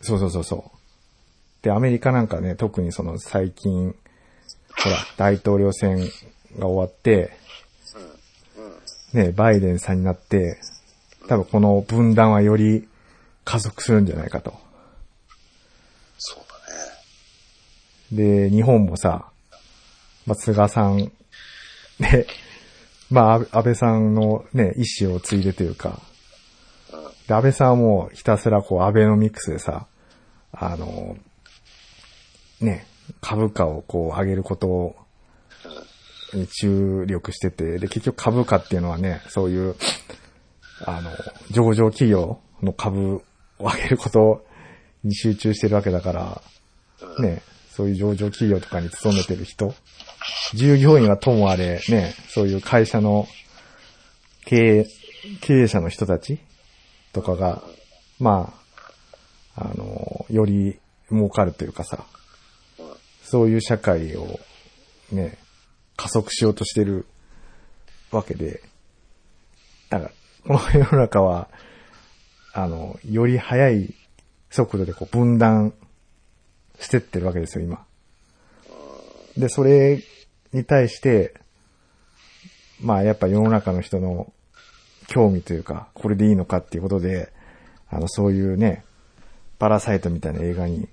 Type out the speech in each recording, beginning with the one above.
そうそうそうそう。で、アメリカなんかね、特にその最近、ほら、大統領選が終わって、ね、バイデンさんになって、多分この分断はより加速するんじゃないかと。そうだね。で、日本もさ、まあ、菅さん、で、まあ、安倍さんのね、意思を継いでというか、で、安倍さんはもうひたすらこう、アベノミクスでさ、あの、ね、株価をこう、上げることを、に注力してて、で、結局株価っていうのはね、そういう、あの、上場企業の株を上げることに集中してるわけだから、ね、そういう上場企業とかに勤めてる人、従業員はともあれ、ね、そういう会社の経営、経営者の人たちとかが、まあ、あの、より儲かるというかさ、そういう社会をね、加速しようとしてるわけで、だから、この世の中は、あの、より速い速度でこう分断してってるわけですよ、今。で、それに対して、まあやっぱ世の中の人の興味というか、これでいいのかっていうことで、あの、そういうね、パラサイトみたいな映画に、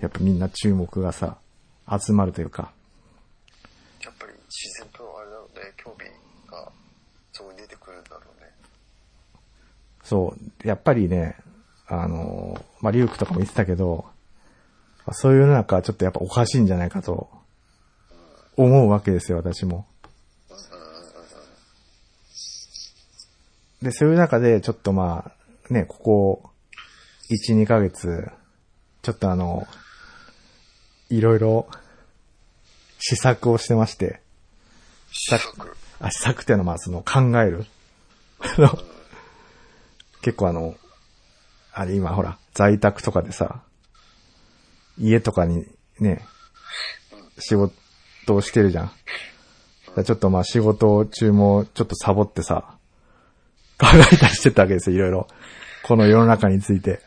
やっぱみんな注目がさ、集まるというか、やっぱり自然とあれだろうね、興味がそこに出てくるんだろうね。そう、やっぱりね、あの、まあ、リュウクとかも言ってたけど、そういう世の中はちょっとやっぱおかしいんじゃないかと、思うわけですよ、私も。で、そういう中で、ちょっとまあ、ね、ここ、1、2ヶ月、ちょっとあの、いろいろ、試作をしてまして、試作。あ、試作っていうのはまあその考える。結構あの、あれ今ほら、在宅とかでさ、家とかにね、仕事をしてるじゃん。ちょっとまあ仕事中もちょっとサボってさ、考えたりしてたわけですよ、いろいろ。この世の中について。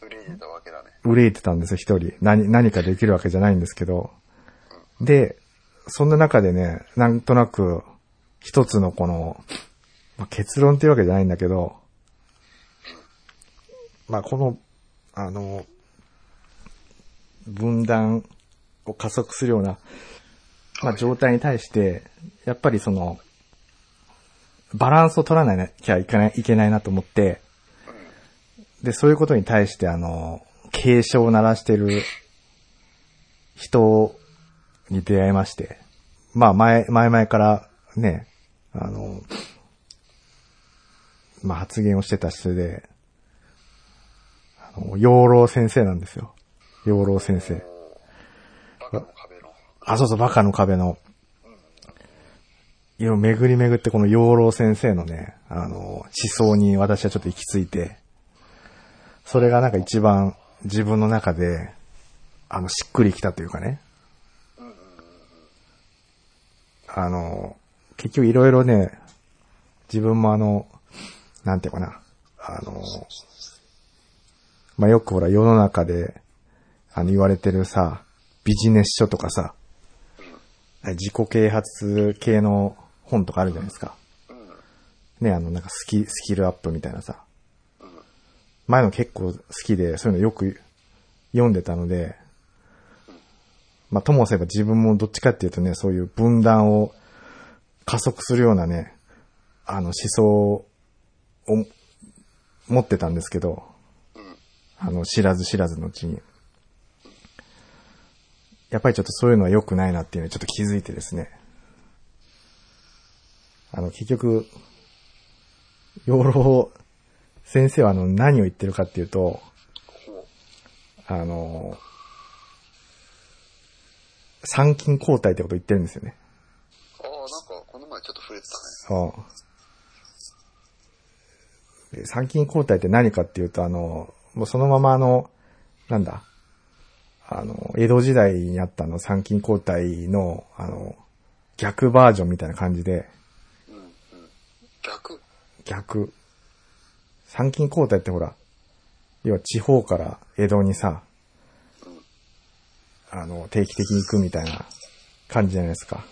憂いてたわけだね。憂いてたんですよ、一人。何、何かできるわけじゃないんですけど。で、そんな中でね、なんとなく、一つのこの、まあ、結論っていうわけじゃないんだけど、まあ、この、あの、分断を加速するような、まあ、状態に対して、やっぱりその、バランスを取らなきゃいけない、いけないなと思って、で、そういうことに対して、あの、警鐘を鳴らしてる人に出会いまして、まあ前、前々からね、あの、まあ発言をしてた人で、あの、養老先生なんですよ。養老先生。あ、そうそう、バカの壁の。いや、巡り巡ってこの養老先生のね、あの、思想に私はちょっと行き着いて、それがなんか一番自分の中で、あの、しっくりきたというかね。あの、結局いろいろね、自分もあの、なんていうかな、あの、まあ、よくほら世の中で、あの言われてるさ、ビジネス書とかさ、自己啓発系の本とかあるじゃないですか。ね、あの、なんかスキ、スキルアップみたいなさ。前の結構好きで、そういうのよく読んでたので、まあ、ともすれば自分もどっちかっていうとね、そういう分断を加速するようなね、あの思想を持ってたんですけど、あの、知らず知らずのうちに。やっぱりちょっとそういうのは良くないなっていうのにちょっと気づいてですね。あの、結局、養老先生はあの、何を言ってるかっていうと、あの、参勤交代ってことを言ってるんですよね。ああ、なんか、この前ちょっと触れてたね。そう。で参勤交代って何かっていうと、あの、もうそのままあの、なんだ、あの、江戸時代にあったあの参勤交代の、あの、逆バージョンみたいな感じで、逆？逆。参勤交代ってほら、要は地方から江戸にさ、あの、定期的に行くみたいな感じじゃないですか。はい。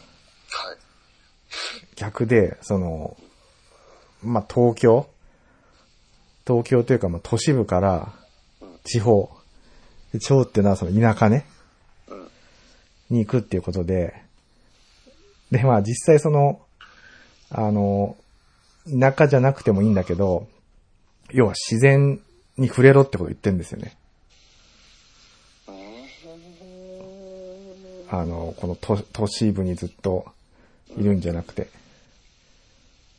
逆で、その、まあ、東京？東京というか、まあ、都市部から地方。で地方っていうのはその田舎ね。うん。に行くっていうことで、で、まあ実際その、あの、田舎じゃなくてもいいんだけど、要は自然に触れろってことを言ってるんですよね。あの、この都都市部にずっといるんじゃなくて。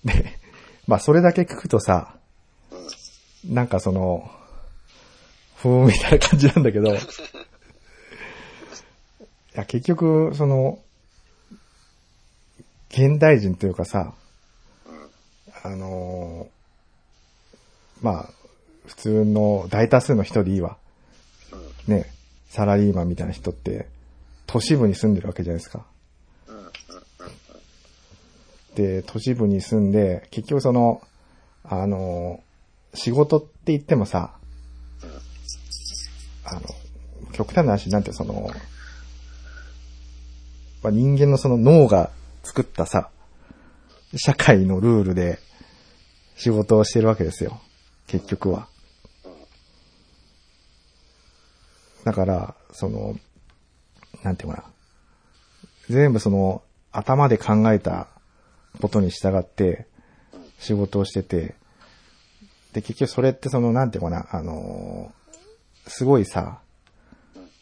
で、まあそれだけ聞くとさ、なんかその、ふーんみたいな感じなんだけど、いや結局、その、現代人というかさ、あのまあ、普通の大多数の人でいいわ。ね、サラリーマンみたいな人って、都市部に住んでるわけじゃないですか。で、都市部に住んで、結局その、あの、仕事って言ってもさ、あの、極端な話、なんてその、まあ、人間のその脳が作ったさ、社会のルールで仕事をしてるわけですよ。結局は。だから、その、なんていうかな。全部その、頭で考えたことに従って仕事をしてて、で、結局それってその、なんていうかな、あのすごいさ、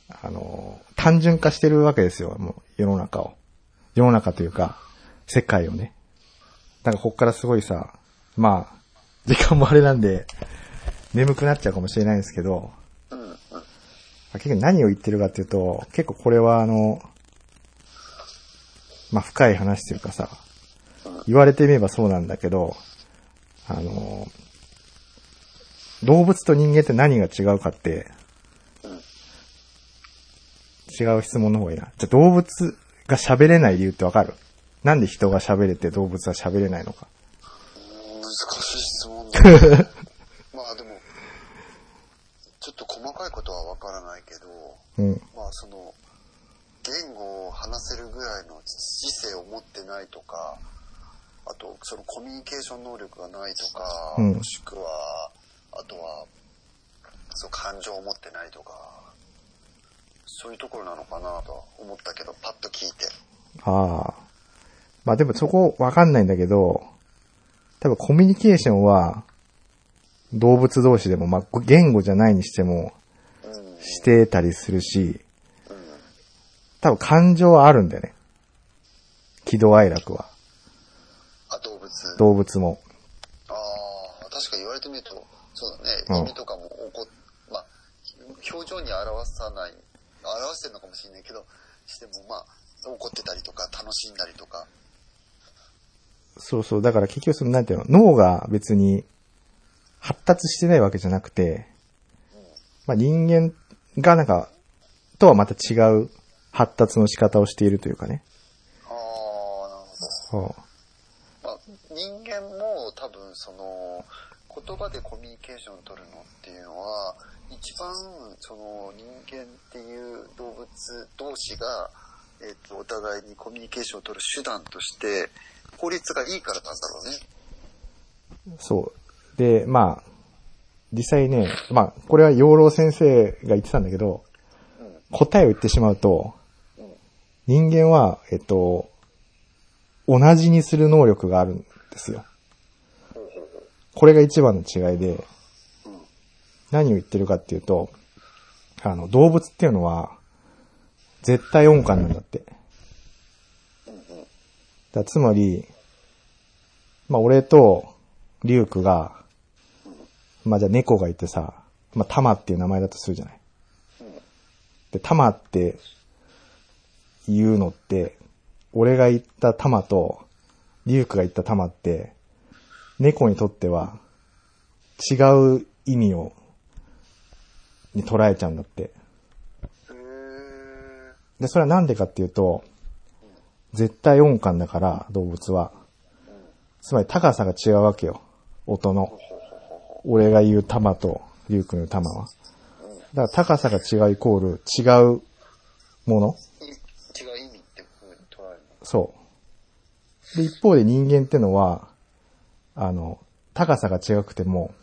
あの単純化してるわけですよ、もう世の中を。世の中というか、世界をね。だからこっからすごいさ、まあ、時間もあれなんで、眠くなっちゃうかもしれないんですけど、結局何を言ってるかっていうと、結構これはあの、まあ深い話というかさ、言われてみればそうなんだけど、あの、動物と人間って何が違うかって、違う質問の方がいいな。じゃあ動物が喋れない理由ってわかる？なんで人が喋れて動物は喋れないのか。難しい質問だ、ね。まあでも、ちょっと細かいことはわからないけど、うん。まあその、言語を話せるぐらいの知性を持ってないとか、あとそのコミュニケーション能力がないとか、うんもしくは、あとは、そう感情を持ってないとか、そういうところなのかなとは思ったけど、パッと聞いて。ああ。まあでもそこわかんないんだけど、多分コミュニケーションは、動物同士でも、まあ言語じゃないにしても、うん。してたりするし、うん。多分感情はあるんだよね。喜怒哀楽は。あ、動物。動物も。ああ、確かに言われてみると、そうだね。うん犬とかも怒っ、まあ、表情に表さない、表してるのかもしれないけど、してもまあ、怒ってたりとか、楽しんだりとか。そうそう。だから結局その、なんていうの、脳が別に発達してないわけじゃなくて、まあ人間がなんか、とはまた違う発達の仕方をしているというかね。ああ、なるほど。そう。まあ、人間も多分その、言葉でコミュニケーションを取るのっていうのは、一番その人間っていう動物同士が、えっ、と、お互いにコミュニケーションを取る手段として、効率がいいからなんだろうね。そう。で、まあ、実際ね、まあ、これは養老先生が言ってたんだけど、うん。答えを言ってしまうと、うん。人間は、えっと、同じにする能力があるんですよ。これが一番の違いで、何を言ってるかっていうと、あの、動物っていうのは、絶対音感なんだって。だつまり、まあ、俺と、リュウクが、まあ、じゃあ猫がいてさ、まあ、タマっていう名前だとするじゃない。で、タマって、言うのって、俺が言ったタマと、リュウクが言ったタマって、猫にとっては、違う意味を、に捉えちゃうんだって。で、それはなんでかっていうと、絶対音感だから、動物は。つまり高さが違うわけよ。音の。俺が言う玉と、リュウ君の玉は。だから高さが違うイコール違うもの違う意味って風に捉えるそう。で、一方で人間ってのは、あの、高さが違くても、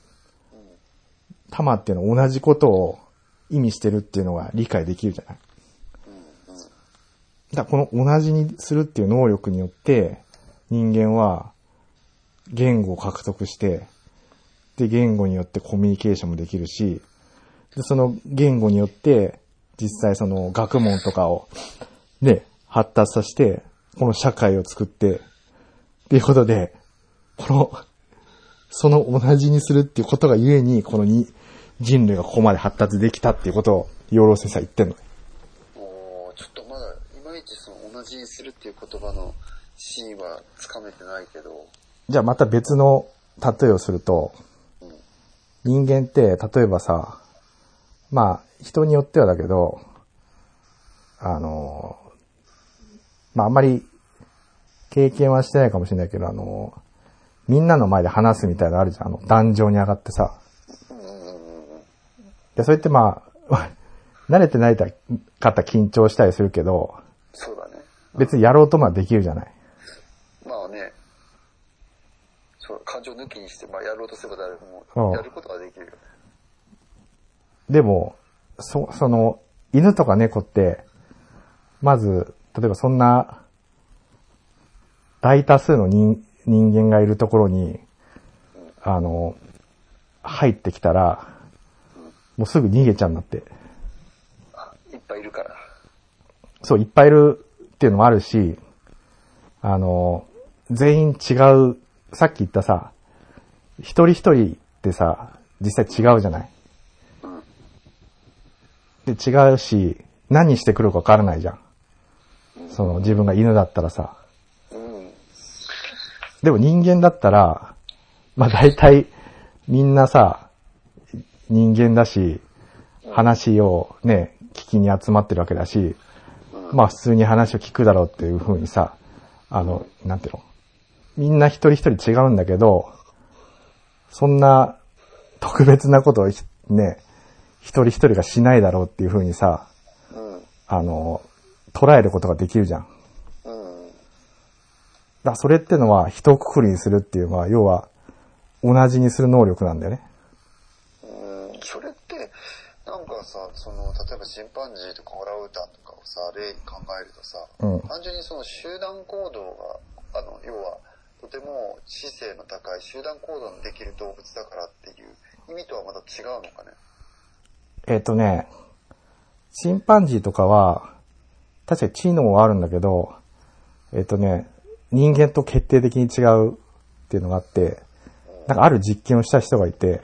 玉っていうのは同じことを意味してるっていうのが理解できるじゃない。だこの同じにするっていう能力によって、人間は言語を獲得して、で、言語によってコミュニケーションもできるし、で、その言語によって、実際その学問とかを、ね、発達させて、この社会を作って、っていうことで、この、その同じにするっていうことがゆえに、このに人類がここまで発達できたっていうことを、養老先生は言ってんの。おーちょっとまだ、いまいちその同じにするっていう言葉の真意はつかめてないけど、じゃあまた別の例えをすると、人間って、例えばさ、まあ、人によってはだけど、あの、まああんまり経験はしてないかもしれないけど、あの、みんなの前で話すみたいなのあるじゃん。あの、壇上に上がってさ。で、それってまあ、慣れてない方緊張したりするけど、そうだね。別にやろうともできるじゃない。まあね、そう、感情抜きにして、まあやろうとすれば誰もやることはできるよね。でも、そ、その、犬とか猫って、まず、例えばそんな、大多数の人人間がいるところに、あの、入ってきたら、もうすぐ逃げちゃうんだって。あ、いっぱいいるから。そう、いっぱいいるっていうのもあるし、あの、全員違う、さっき言ったさ、一人一人ってさ、実際違うじゃない。で、違うし、何してくるか分からないじゃん。その、自分が犬だったらさ。うん。でも人間だったら、まあ大体、みんなさ、人間だし、話をね、聞きに集まってるわけだし、まあ普通に話を聞くだろうっていう風にさ、あの、なんていうのみんな一人一人違うんだけど、そんな特別なことをひね、一人一人がしないだろうっていう風にさ、うん。あの、捉えることができるじゃん。だそれってのは一括りにするっていうのは、要は同じにする能力なんだよね。うん。それって、なんかさ、その、例えばチンパンジーとかオランウータンとかをさ、例に考えるとさ、うん単純にその集団行動が、あの、要は、とても知性の高い集団行動のできる動物だからっていう意味とはまた違うのかね？えっ、とね、チンパンジーとかは、確かに知能はあるんだけど、えっ、とね、人間と決定的に違うっていうのがあって、なんかある実験をした人がいて、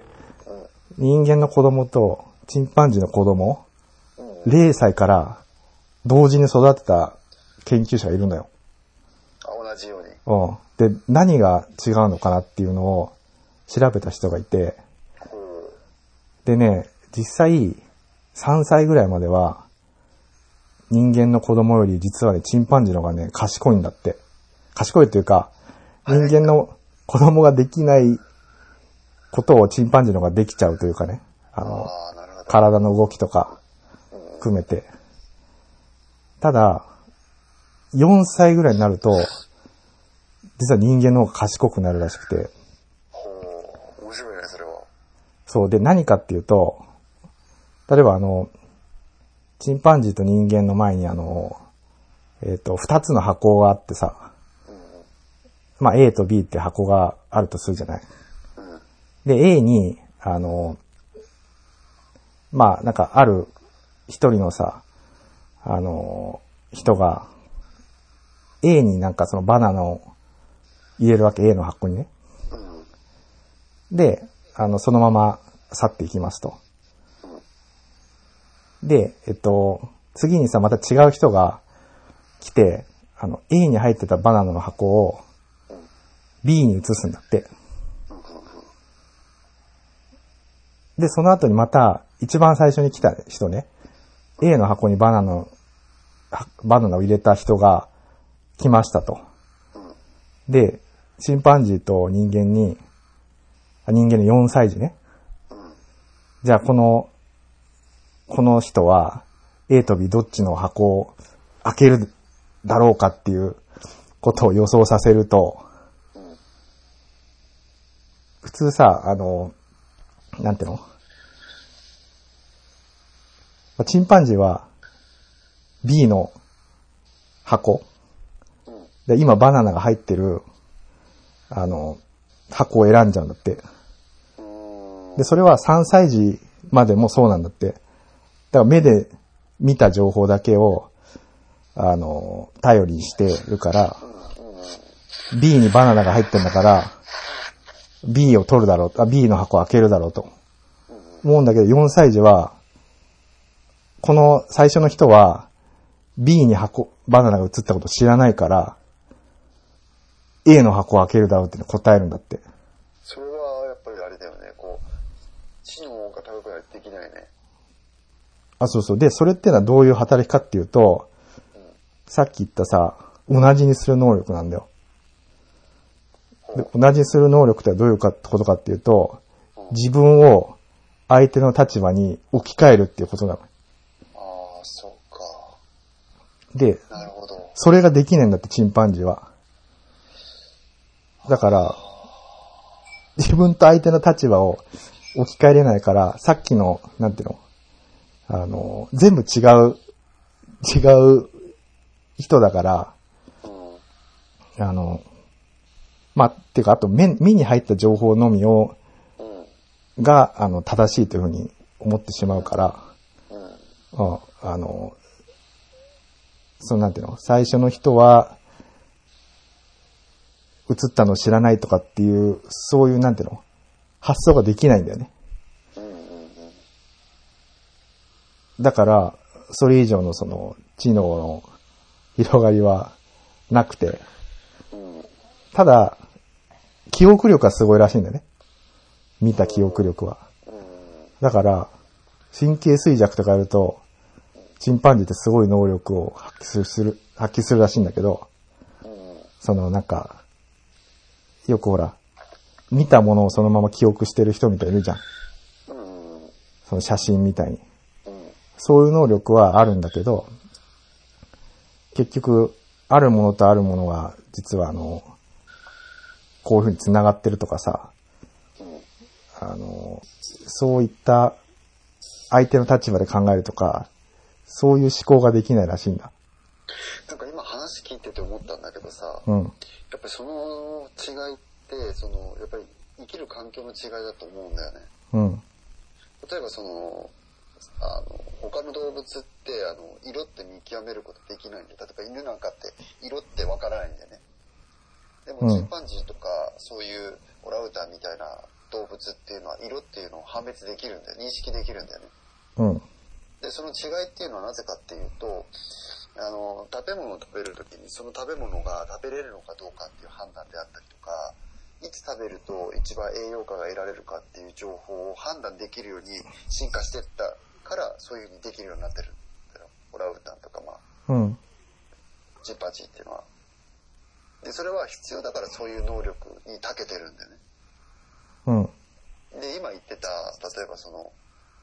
人間の子供とチンパンジーの子供、0歳から同時に育てた研究者がいるのよ。あ、同じように。うん。で、何が違うのかなっていうのを調べた人がいて、ほでね、実際、3歳ぐらいまでは、人間の子供より実はね、チンパンジーの方がね、賢いんだって。賢いというか、人間の子供ができないことをチンパンジーの方ができちゃうというかね。あう。の、あ。体の動きとか含めて。ただ、4歳ぐらいになると、実は人間の方が賢くなるらしくて。ほう。面白いね、それは。そう。で、何かっていうと、例えばあの、チンパンジーと人間の前にあの、えっ、と、二つの箱があってさ、まあ A と B って箱があるとするじゃない。で、A に、あの、まあなんかある一人のさ、あの、人が、A になんかそのバナナを入れるわけ、A の箱にね。で、あの、そのまま去っていきますと。で、えっと、次にさ、また違う人が来て、あの、A に入ってたバナナの箱を B に移すんだって。で、その後にまた、一番最初に来た人ね、A の箱にバナナの、バナナを入れた人が来ましたと。で、チンパンジーと人間に、人間の4歳児ね。じゃあこの、この人は A と B どっちの箱を開けるだろうかっていうことを予想させると、普通さ、あの、なんていうの？チンパンジーは B の箱。で、今バナナが入ってる、あの、箱を選んじゃうんだって。で、それは3歳児までもそうなんだって。だから目で見た情報だけを、あの、頼りにしてるから、B にバナナが入ってんだから、B を取るだろう、あ B の箱を開けるだろうと。思うんだけど、4歳児は、この最初の人は、B に箱、バナナが映ったことを知らないから、A の箱を開けるだろうって答えるんだって。それはやっぱりあれだよね、こう、知能が高くないとできないね。あ、そうそう。で、それってのはどういう働きかっていうと、さっき言ったさ、同じにする能力なんだよ。で同じにする能力ってどういうかことかっていうと、自分を相手の立場に置き換えるっていうことなの。ああ、そっか。で、なるほど。それができないんだって、チンパンジーは。だから、自分と相手の立場を置き換えれないから、さっきの、なんていうのあの、全部違う、違う人だから、うん。あの、まあ、てか、あと目、目に入った情報のみを、うん。が、あの、正しいというふうに思ってしまうから、うん。ああの、そのなんていうの？最初の人は、映ったのを知らないとかっていう、そういうなんていうの？発想ができないんだよね。だから、それ以上のその、知能の広がりはなくて、うん。ただ、記憶力はすごいらしいんだよね。見た記憶力は。だから、神経衰弱とかやると、チンパンジーってすごい能力を発揮する、発揮するらしいんだけど、そのなんか、よくほら、見たものをそのまま記憶してる人みたいいるじゃん。その写真みたいに。そういう能力はあるんだけど、結局、あるものとあるものが、実はあの、こういうふうに繋がってるとかさ、うん。あの、そういった相手の立場で考えるとか、そういう思考ができないらしいんだ。なんか今話聞いてて思ったんだけどさ、うん。やっぱりその違いって、その、やっぱり生きる環境の違いだと思うんだよね。うん。例えばその、あの、他の動物って、あの、色って見極めることできないんで、例えば犬なんかって色ってわからないんだよね。でもうんチンパンジーとか、そういうオランウータンみたいな動物っていうのは、色っていうのを判別できるんだよ。認識できるんだよね。うん。で、その違いっていうのはなぜかっていうと、あの、食べ物を食べるときにその食べ物が食べれるのかどうかっていう判断であったりとか、いつ食べると一番栄養価が得られるかっていう情報を判断できるように進化していったから、そういうふうにできるようになってる。オランウータンとか、まあ、うん。チンパンジーっていうのは。で、それは必要だからそういう能力に長けてるんだよね。うん。で、今言ってた、例えばその、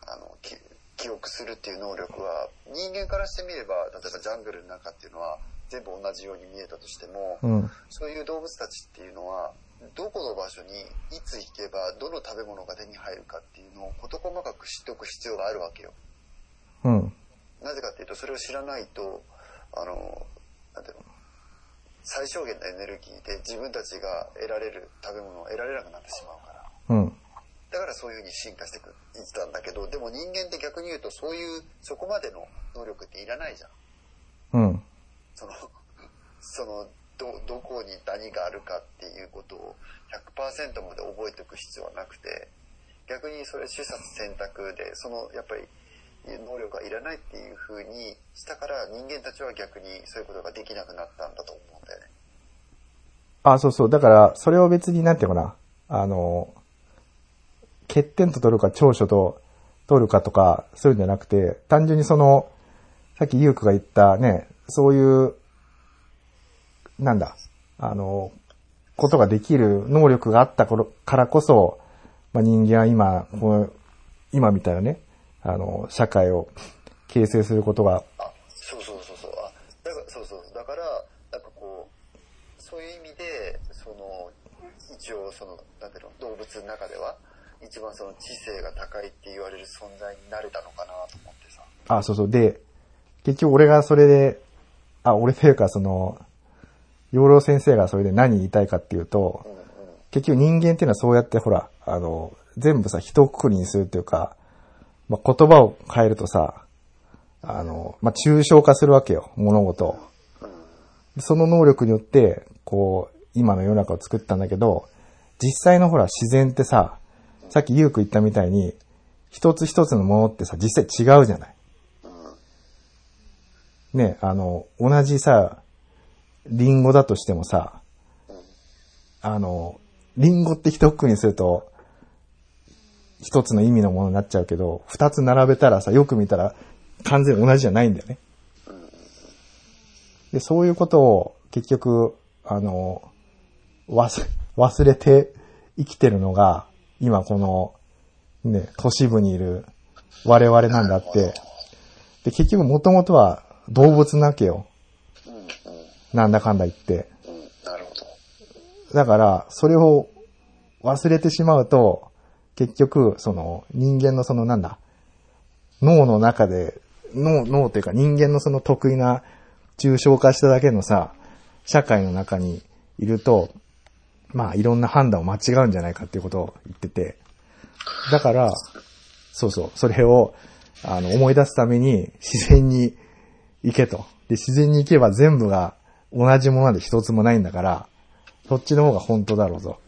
あの、き記憶するっていう能力は、人間からしてみれば、例えばジャングルの中っていうのは、全部同じように見えたとしても、うん。そういう動物たちっていうのは、どこの場所にいつ行けば、どの食べ物が手に入るかっていうのを事細かく知っておく必要があるわけよ。うん。なぜかっていうと、それを知らないと、あの、なんていうの、最小限のエネルギーで自分たちが得られる食べ物を得られなくなってしまうから。うん。だからそういう風に進化していったんだけど、でも人間って逆に言うと、そういう、そこまでの能力っていらないじゃん。うん。その、その、ど、どこに何があるかっていうことを100%まで覚えておく必要はなくて、逆にそれ取捨選択で、その、やっぱり、いう能力がいらないっていう風にしたから人間たちは逆にそういうことができなくなったんだと思うんだよね。あ、そうそう。だから、それを別になんていうかな。あの、欠点と取るか長所と取るかとか、そういうんじゃなくて、単純にその、さっきゆうくが言ったね、そういう、なんだ、あの、ことができる能力があったからこそ、まあ、人間は今、この今みたいなね、あの、社会を形成することが、あ、そうそうそうそう。あ、だから、そうそう。だから、なんかこう、そういう意味で、その、一応その、なんていうの、動物の中では、一番その知性が高いって言われる存在になれたのかなと思ってさ。あ、そうそう。で、結局俺がそれで、あ、俺というかその、養老先生がそれで何言いたいかっていうと、うんうん。結局人間っていうのはそうやってほら、あの、全部さ、一括りにするっていうか、まあ、言葉を変えるとさ、あの、まあ、抽象化するわけよ、物事を。その能力によって、こう、今の世の中を作ったんだけど、実際のほら、自然ってさ、さっきゆうく言ったみたいに、一つ一つのものってさ、実際違うじゃない。ね、あの、同じさ、リンゴだとしてもさ、あの、リンゴって一括りにすると、一つの意味のものになっちゃうけど、二つ並べたらさ、よく見たら完全に同じじゃないんだよね。で、そういうことを結局、あの、忘忘れて生きてるのが、今この、ね、都市部にいる我々なんだって。で、結局もともとは動物なわけよ。なんだかんだ言って。だから、それを忘れてしまうと、結局、その人間のそのなんだ、脳の中で、脳、脳というか人間のその得意な抽象化しただけのさ、社会の中にいると、まあいろんな判断を間違うんじゃないかっていうことを言ってて、だから、そうそう、それを、あの、思い出すために自然に行けと。で、自然に行けば全部が同じもので一つもないんだから、そっちの方が本当だろうと。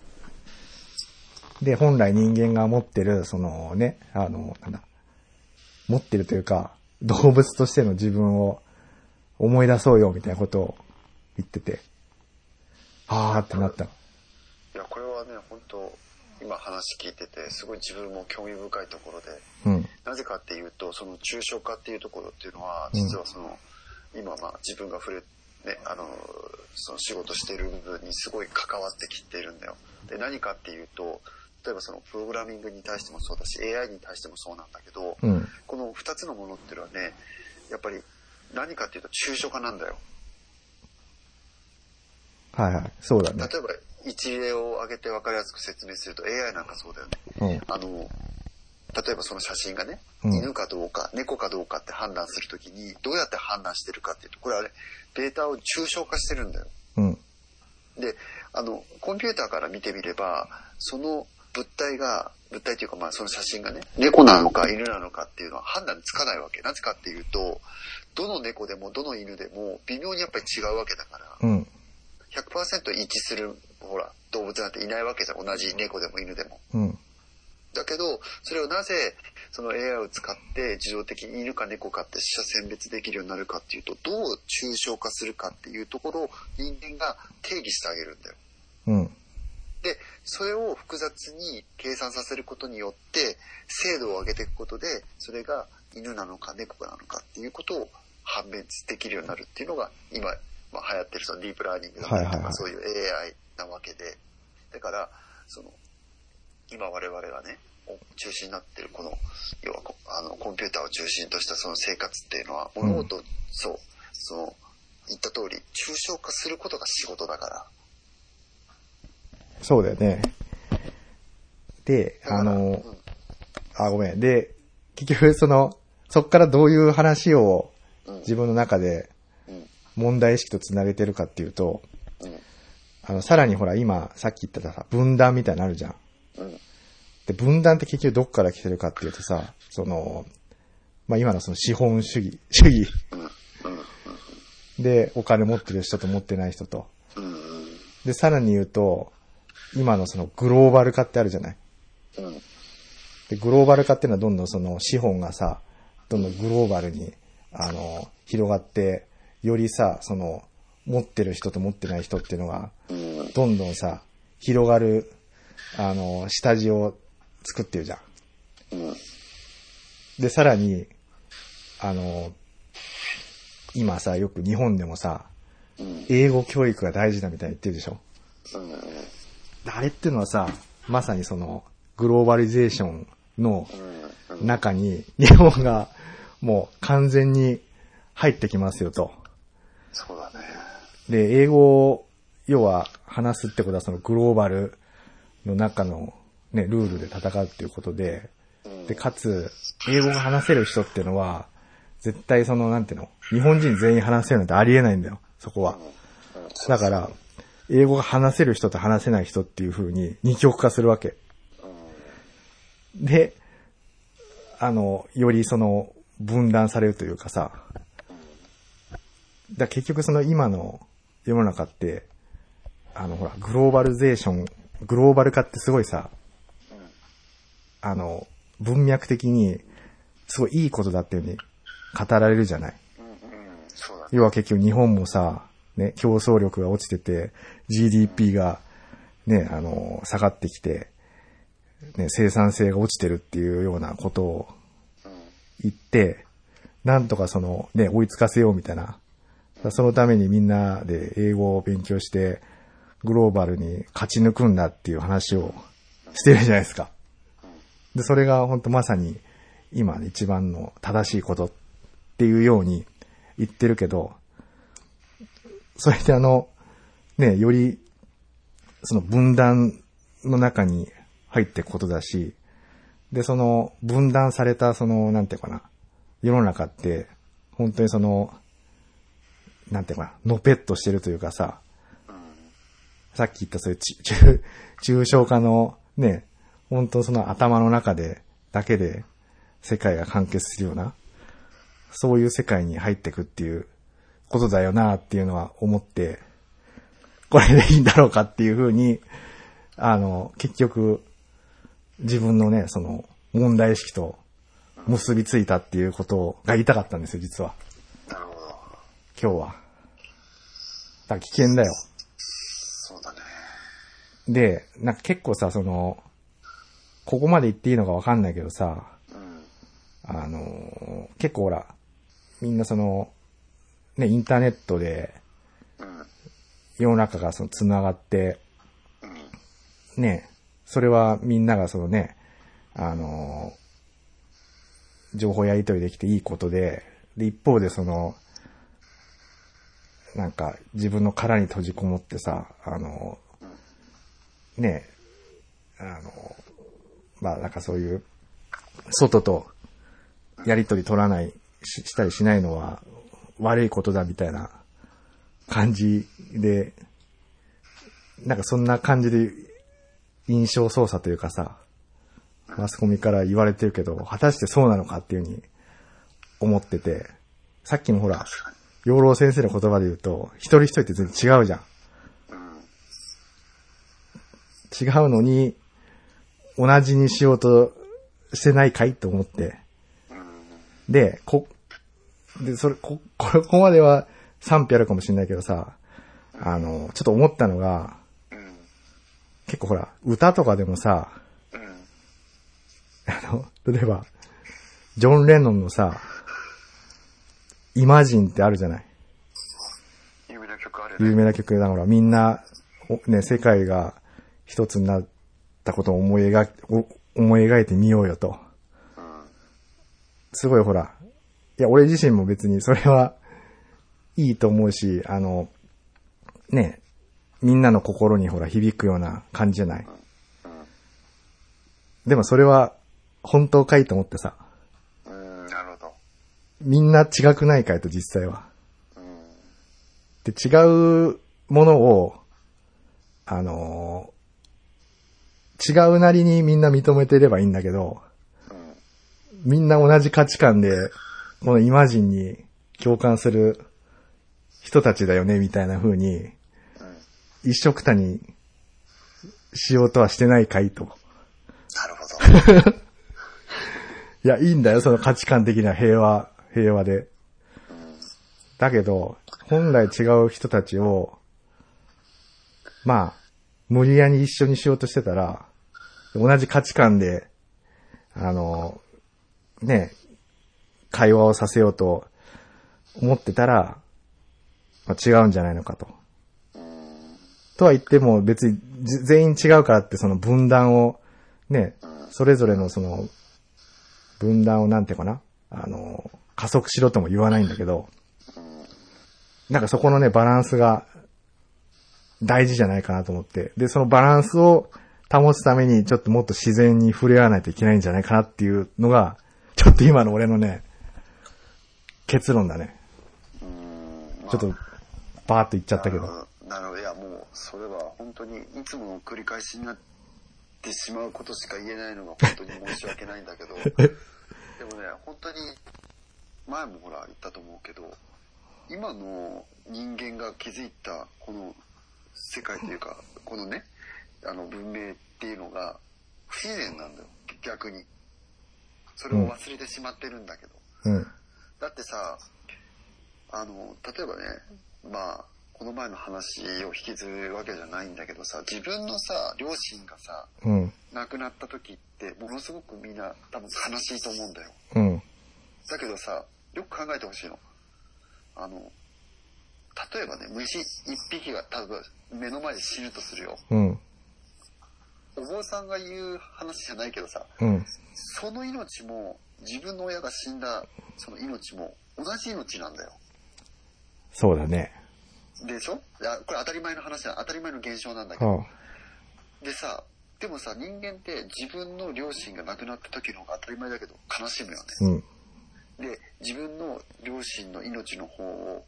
で、本来人間が持ってる、そのね、あの、なんだ、持ってるというか、動物としての自分を思い出そうよみたいなことを言ってて、あーってなった。いや、これはね、本当今話聞いてて、すごい自分も興味深いところで、うん。なぜかっていうと、その抽象化っていうところっていうのは、うん実はその、今まあ自分が触れ、ね、あの、その仕事している部分にすごい関わってきているんだよ。で、何かっていうと、例えばそのプログラミングに対してもそうだし、AI に対してもそうなんだけど、うん。この二つのものっていうのはね、やっぱり何かっていうと抽象化なんだよ。はいはい。そうだね例。えば一例を挙げて分かりやすく説明すると AI なんかそうだよね。うん。あの、例えばその写真がね、うん犬かどうか、猫かどうかって判断するときに、どうやって判断してるかっていうと、これあれ、データを抽象化してるんだよ。うん。で、あの、コンピューターから見てみれば、その物体が、物体というかまあその写真がね、猫なのか犬なのかっていうのは判断つかないわけ。なぜかっていうと、どの猫でもどの犬でも微妙にやっぱり違うわけだから、うん。100%一致する、ほら、動物なんていないわけじゃん。同じ猫でも犬でも。うん。だけど、それをなぜ、その AI を使って自動的に犬か猫かって死者選別できるようになるかっていうと、どう抽象化するかっていうところを人間が定義してあげるんだよ。うん。で、それを複雑に計算させることによって、精度を上げていくことで、それが犬なのか猫なのかっていうことを判別できるようになるっていうのが、今、まあ、流行ってるそのディープラーニングだったりとか、はいはいはい。そういう AI なわけで、だから、その、今我々がね、お中心になってるこの、要はこあのコンピューターを中心としたその生活っていうのは、うん。物事を、そう、その、言った通り、抽象化することが仕事だから。そうだよね。で、あのうん、あ、ごめん。で、結局その、そっからどういう話をうん。自分の中でうん。問題意識とつなげてるかっていうと、うん。あの、さらにほら今、さっき言ったさ、分断みたいになるじゃん。うん。で、分断って結局どっから来てるかっていうとさ、その、まあ今のその資本主義、主義。でお金持ってる人と持ってない人と。で、さらに言うと、今のそのグローバル化ってあるじゃない？うんで、グローバル化っていうのはどんどんその資本がさ、どんどんグローバルに、あの、広がって、よりさ、その、持ってる人と持ってない人っていうのが、うんどんどんさ、広がる、あの、下地を作ってるじゃん。うんで、さらに、あの、今さ、よく日本でもさ、うん英語教育が大事だみたいに言ってるでしょ？あれっていうのはさ、まさにその、グローバリゼーションの。中に、日本がもう完全に入ってきますよと。そうだね。で、英語を、要は話すってことはそのグローバルの中のね、ルールで戦うっていうことで、うんで、かつ、英語が話せる人っていうのは、絶対その、なんていうの、日本人全員話せるなんてありえないんだよ、そこは。うんだから、英語が話せる人と話せない人っていう風に二極化するわけ。で、あの、よりその、分断されるというかさ、だ結局その今の世の中って、あのほら、グローバルゼーション、グローバル化ってすごいさ、あの、文脈的に、すごいいいことだっていう風に語られるじゃない。要は結局日本もさ、ね、競争力が落ちてて、GDP がね、あの、下がってきて、ね、生産性が落ちてるっていうようなことを言って、なんとかその、ね、追いつかせようみたいな。そのためにみんなで英語を勉強して、グローバルに勝ち抜くんだっていう話をしてるじゃないですか。で、それが本当まさに今一番の正しいことっていうように言ってるけど、それであの、ね、より、その分断の中に入っていくことだし、で、その分断されたその、なんていうかな、世の中って、本当にその、なんていうかな、のぺっとしてるというかさ、さっき言ったそういうち中、抽象化のね、本当その頭の中で、だけで世界が完結するような、そういう世界に入っていくっていうことだよなっていうのは思って、これでいいんだろうかっていうふうに、あの、結局、自分のね、その、問題意識と結びついたっていうことが言いたかったんですよ、実は。なるほど。今日は。だから危険だよ。そうだね。で、なんか結構さ、その、ここまで言っていいのかわかんないけどさ、うん。あの、結構ほら、みんなその、ね、インターネットでうん。世の中がその繋がって、ね、それはみんながそのね、あの、情報やり取りできていいことで、で、一方でその、なんか自分の殻に閉じこもってさ、あの、ね、あの、まあなんかそういう、外とやり取り取らない、ししたりしないのは悪いことだみたいな感じで、なんかそんな感じで印象操作というかさ、マスコミから言われてるけど、果たしてそうなのかっていうふうに思ってて、さっきのほら、養老先生の言葉で言うと、一人一人って全然違うじゃん。違うのに、同じにしようとしてないかいと思って。で、こ、で、それ、こ、ここまでは賛否あるかもしれないけどさ、あの、ちょっと思ったのが、うん。結構ほら、歌とかでもさ、うん。あの、例えば、ジョン・レノンのさ、イマジンってあるじゃない？有名な曲ある有ね。名な曲だからみんな、おね、世界が一つになったことを思い描思い描いてみようよと。うん。すごいほら、いや、俺自身も別にそれはいいと思うし、あの、ね、みんなの心にほら響くような感じじゃない？でもそれは本当かいと思ってさ、うん。なるほど。みんな違くないかいと実際は。うん。で、違うものを、あのー違うなりにみんな認めてればいいんだけど、みんな同じ価値観で、このイマジンに共感する人たちだよね、みたいな風に、一緒くたにしようとはしてないかいと。なるほど。いや、いいんだよ、その価値観的な平和、平和で。だけど、本来違う人たちを、まあ、無理やり一緒にしようとしてたら、同じ価値観で、あの、ね、会話をさせようと思ってたら、まあ、違うんじゃないのかと。とは言っても別に全員違うからってその分断を、ね、それぞれのその、分断をなんていうかな、あの、加速しろとも言わないんだけど、なんかそこのね、バランスが大事じゃないかなと思って。で、そのバランスを保つためにちょっともっと自然に触れ合わないといけないんじゃないかなっていうのが、ちょっと今の俺のね、結論だね。ちょっと、バーっと言っちゃったけど。なるほど。いや、もう、それは本当にいつもの繰り返しになってしまうことしか言えないのが本当に申し訳ないんだけど、でもね、本当に、前もほら言ったと思うけど、今の人間が築いたこの世界というか、このね、あの文明っていうのが不自然なんだよ、逆に。それを忘れてしまってるんだけど。うん。だってさ、あの、例えばね、まあ、この前の話を引きずるわけじゃないんだけどさ、自分のさ、両親がさ、うん。亡くなった時って、ものすごくみんな多分悲しいと思うんだよ。うん。だけどさ、よく考えてほしいの。あの、例えばね、虫一匹が多分目の前で死ぬとするよ。うん。お坊さんが言う話じゃないけどさ、うん。その命も自分の親が死んだその命も同じ命なんだよ。そうだね。でしょ？いや、これ当たり前の話だ。当たり前の現象なんだけうど。ん。でさ、でもさ、人間って自分の両親が亡くなった時の方が当たり前だけど悲しむよね。うん。で、自分の両親の命の方を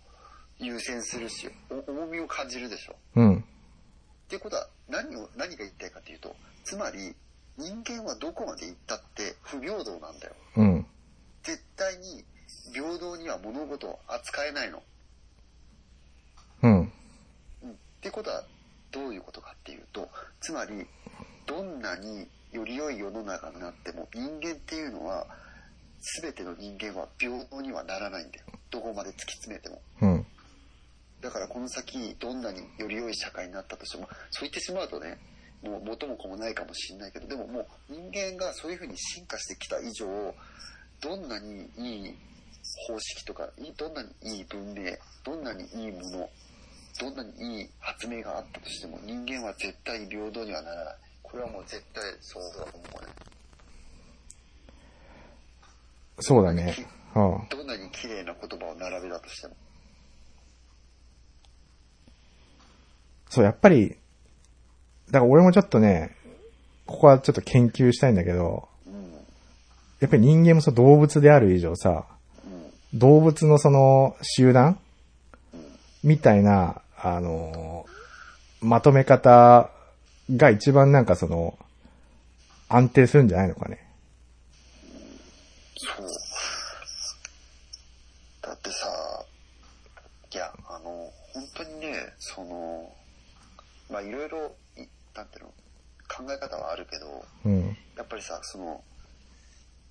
優先するし、お重みを感じるでしょ。うん。っていうことは何を、何が言いたいかっていうと、つまり人間はどこまで行ったって不平等なんだよ。うん。絶対に平等には物事を扱えないの。うん。うんってことはどういうことかっていうとつまりどんなにより良い世の中になっても人間っていうのは全ての人間は平等にはならないんだよどこまで突き詰めてもうん。だからこの先どんなにより良い社会になったとしてもそう言ってしまうとねもう元も子もないかもしれないけどでももう人間がそういうふうに進化してきた以上どんなにいい方式とかいどんなにいい文明どんなにいいものどんなにいい発明があったとしても人間は絶対平等にはならない。これはもう絶対そうだと思うね。そうだね。うん。どんなに綺麗な言葉を並べたとしても。そう、やっぱり、だから俺もちょっとね、ここはちょっと研究したいんだけど、うん。やっぱり人間もそう動物である以上さ、うん。動物のその集団みたいな、あのーまとめ方が一番なんかその、安定するんじゃないのかね。そう。だってさ、いや、あの、本当にね、その、まあいろいろ、いなんていうの、考え方はあるけど、うん。やっぱりさ、その、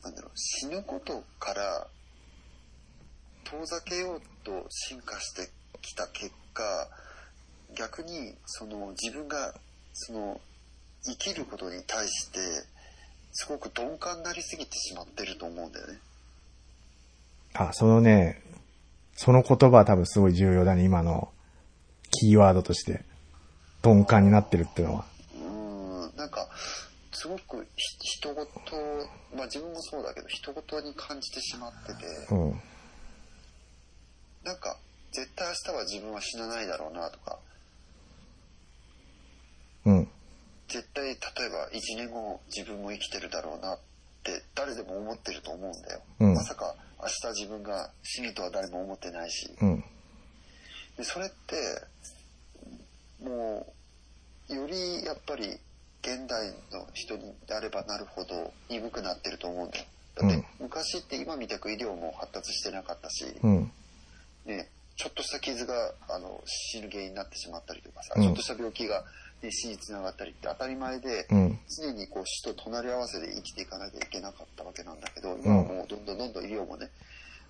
なんだろう、死ぬことから遠ざけようと進化してきた結果、逆に、その自分が、その、生きることに対して、すごく鈍感になりすぎてしまってると思うんだよね。あ、そのね、その言葉は多分すごい重要だね、今のキーワードとして。鈍感になってるっていうのは。うーん、なんか、すごくひ人事、まあ自分もそうだけど、人事に感じてしまってて、うん。なんか、絶対明日は自分は死なないだろうなとか、うん。絶対例えば1年後自分も生きてるだろうなって誰でも思ってると思うんだよ。うんまさか明日自分が死ぬとは誰も思ってないし。うん。でそれって、もう、よりやっぱり現代の人になればなるほど鈍くなってると思うんだよ。だって昔って今みたく医療も発達してなかったし、うん。ね、ちょっとした傷があの死ぬ原因になってしまったりとかさ、うんちょっとした病気が、ね、死につながったりって当たり前で、うん。常にこう死と隣り合わせで生きていかなきゃいけなかったわけなんだけど、今はもうどんどんどんどん医療もね、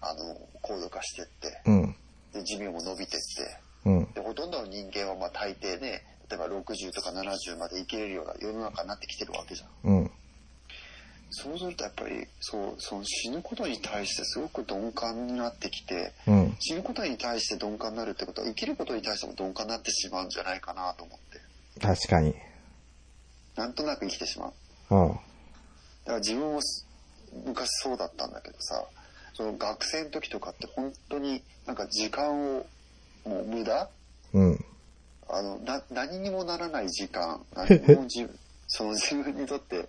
あの、高度化してって、うん。で寿命も伸びてって、うん。で、ほとんどの人間はまあ大抵ね、例えば60とか70まで生きれるような世の中になってきてるわけじゃん。うん。そうするとやっぱり、そう、その死ぬことに対してすごく鈍感になってきて、うん。死ぬことに対して鈍感になるってことは生きることに対しても鈍感になってしまうんじゃないかなと思って。確かに。なんとなく生きてしまう。うん。だから自分もす昔そうだったんだけどさ、その学生の時とかって本当になんか時間をもう無駄？うん。あの、な、何にもならない時間、何にも自その自分にとって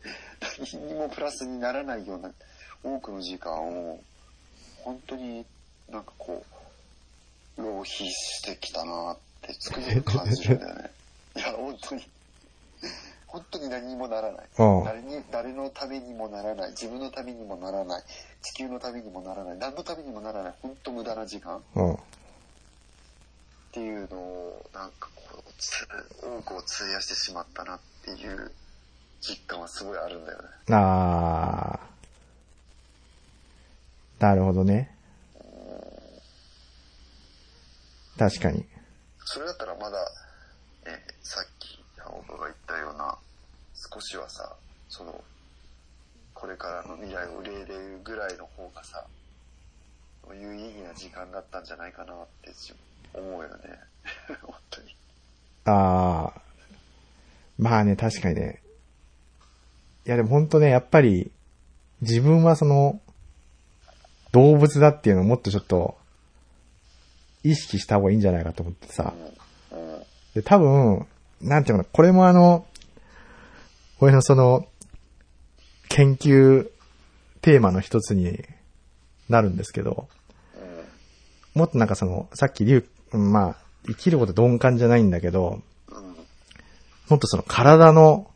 何にもプラスにならないような多くの時間を本当になんかこう、浪費してきたなってつくづく感じるんだよね。いや、本当に。本当に何にもならない。うん誰に、誰のためにもならない。自分のためにもならない。地球のためにもならない。何のためにもならない。本当無駄な時間っうん。ていうのを、なんかこう、つ多くを費やしてしまったなっていう実感はすごいあるんだよね。あー。なるほどね。確かに。それだったらまだ、ね、さっき山岡が言ったような、少しはさ、その、これからの未来を憂えれるぐらいの方がさ、有意義な時間だったんじゃないかなって思うよね。本当に。あー。まあね、確かにね。いやでも本当ね、やっぱり、自分はその、動物だっていうのをもっとちょっと、意識した方がいいんじゃないかと思ってさ。で、多分、なんていうのかな、これもあの、俺のその、研究テーマの一つになるんですけど、もっとなんかその、さっき竜、うんまあ、生きること鈍感じゃないんだけど、もっとその体の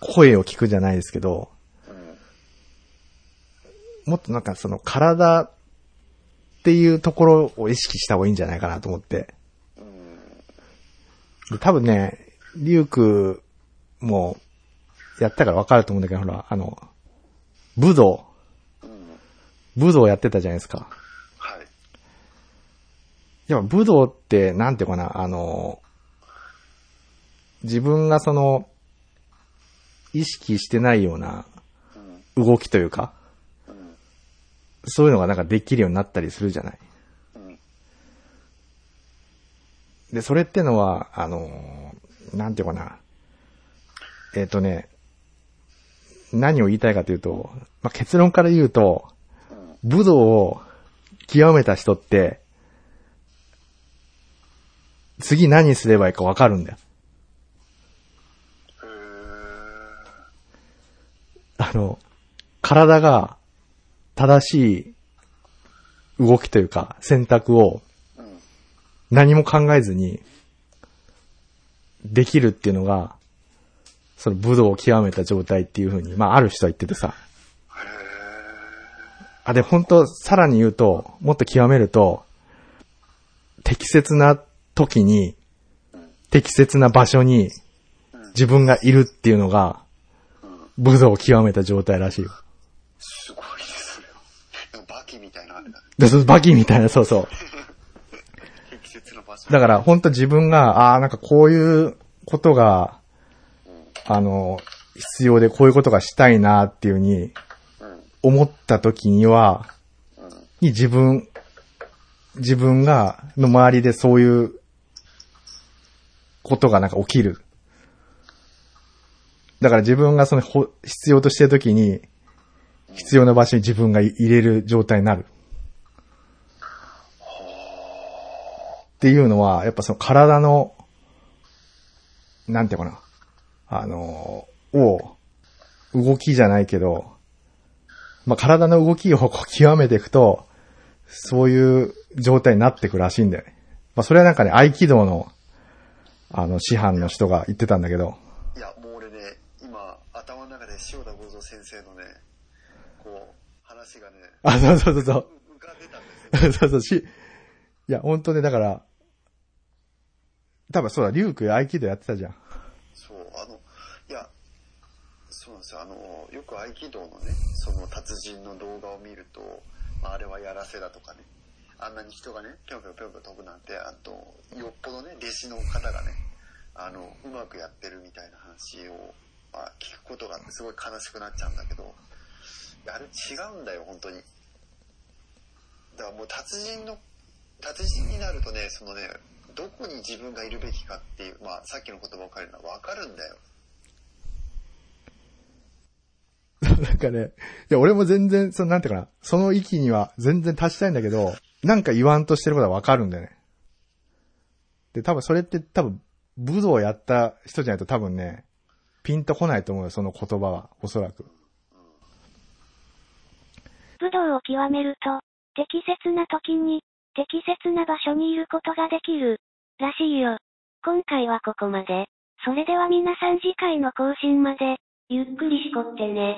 声を聞くじゃないですけど、もっとなんかその体っていうところを意識した方がいいんじゃないかなと思って。多分ね、リュウクもやったからわかると思うんだけど、ほら、あの、武道、うん。武道やってたじゃないですか。はい。やっぱ武道って、なんていうかな、あの、自分がその、意識してないようなうん。動きというか、うん。そういうのがなんかできるようになったりするじゃない。うん。で、それってのは、あの、なんていうかな。えっ、とね、何を言いたいかというと、まあ、結論から言うと、うん。武道を極めた人って、次何すればいいかわかるんだよ。へあの、体が正しい動きというか選択を。何も考えずにできるっていうのが、その武道を極めた状態っていうふうに、まあある人は言っててさ。へあ、で、本当さらに言うと、もっと極めると、適切な時に、適切な場所に自分がいるっていうのが、武道を極めた状態らしいよ。すごいね、それは。なんかバキみたいなあれだバキみたいな、そうそう。適切な場所。だから、本当自分が、ああ、なんかこういうことが、あの、必要でこういうことがしたいなっていうふうに。思った時には、に自分、自分が、の周りでそういうことがなんか起きる。だから自分がその必要としてる時に、必要な場所に自分が入れる状態になる。っていうのは、やっぱその体の、なんていうかな、あの、を、動きじゃないけど、まあ、体の動きをこう極めていくと、そういう状態になってくらしいんだよね。まあ、それはなんかね、合気道の、あの、師範の人が言ってたんだけど、いや、もう俺ね、今、頭の中で塩田剛三先生のね、こう、話がね、あ、そうそうそうそう。浮かんでたんですよ。そうそう、し、いや、本当ね、だから、多分そうだ、リュウク合気道やってたじゃん。そう、あの、いや、そうなんですよ、あの、よく合気道のね、その達人の動画を見ると、まあ、あれはやらせだとかね、あんなに人がね、ぴょんぴょんぴょんぴょん飛ぶなんて、あと、よっぽどね、弟子の方がね、あの、うまくやってるみたいな話を、まあ、聞くことがあって、すごい悲しくなっちゃうんだけど、あれ違うんだよ、本当に。だからもう達人の、達人になるとね、そのね、どこに自分がいるべきかっていう、まあさっきの言葉を変えるのはわかるんだよ。なんかね、いや、俺も全然、その、なんていうかな、その域には全然達したいんだけど、なんか言わんとしてることはわかるんだよね。で、多分それって多分、武道をやった人じゃないと多分ね、ピンとこないと思うよ、その言葉は、おそらく。武道を極めると、適切な時に、適切な場所にいることができる、らしいよ。今回はここまで。それでは皆さん次回の更新まで、ゆっくりしこってね。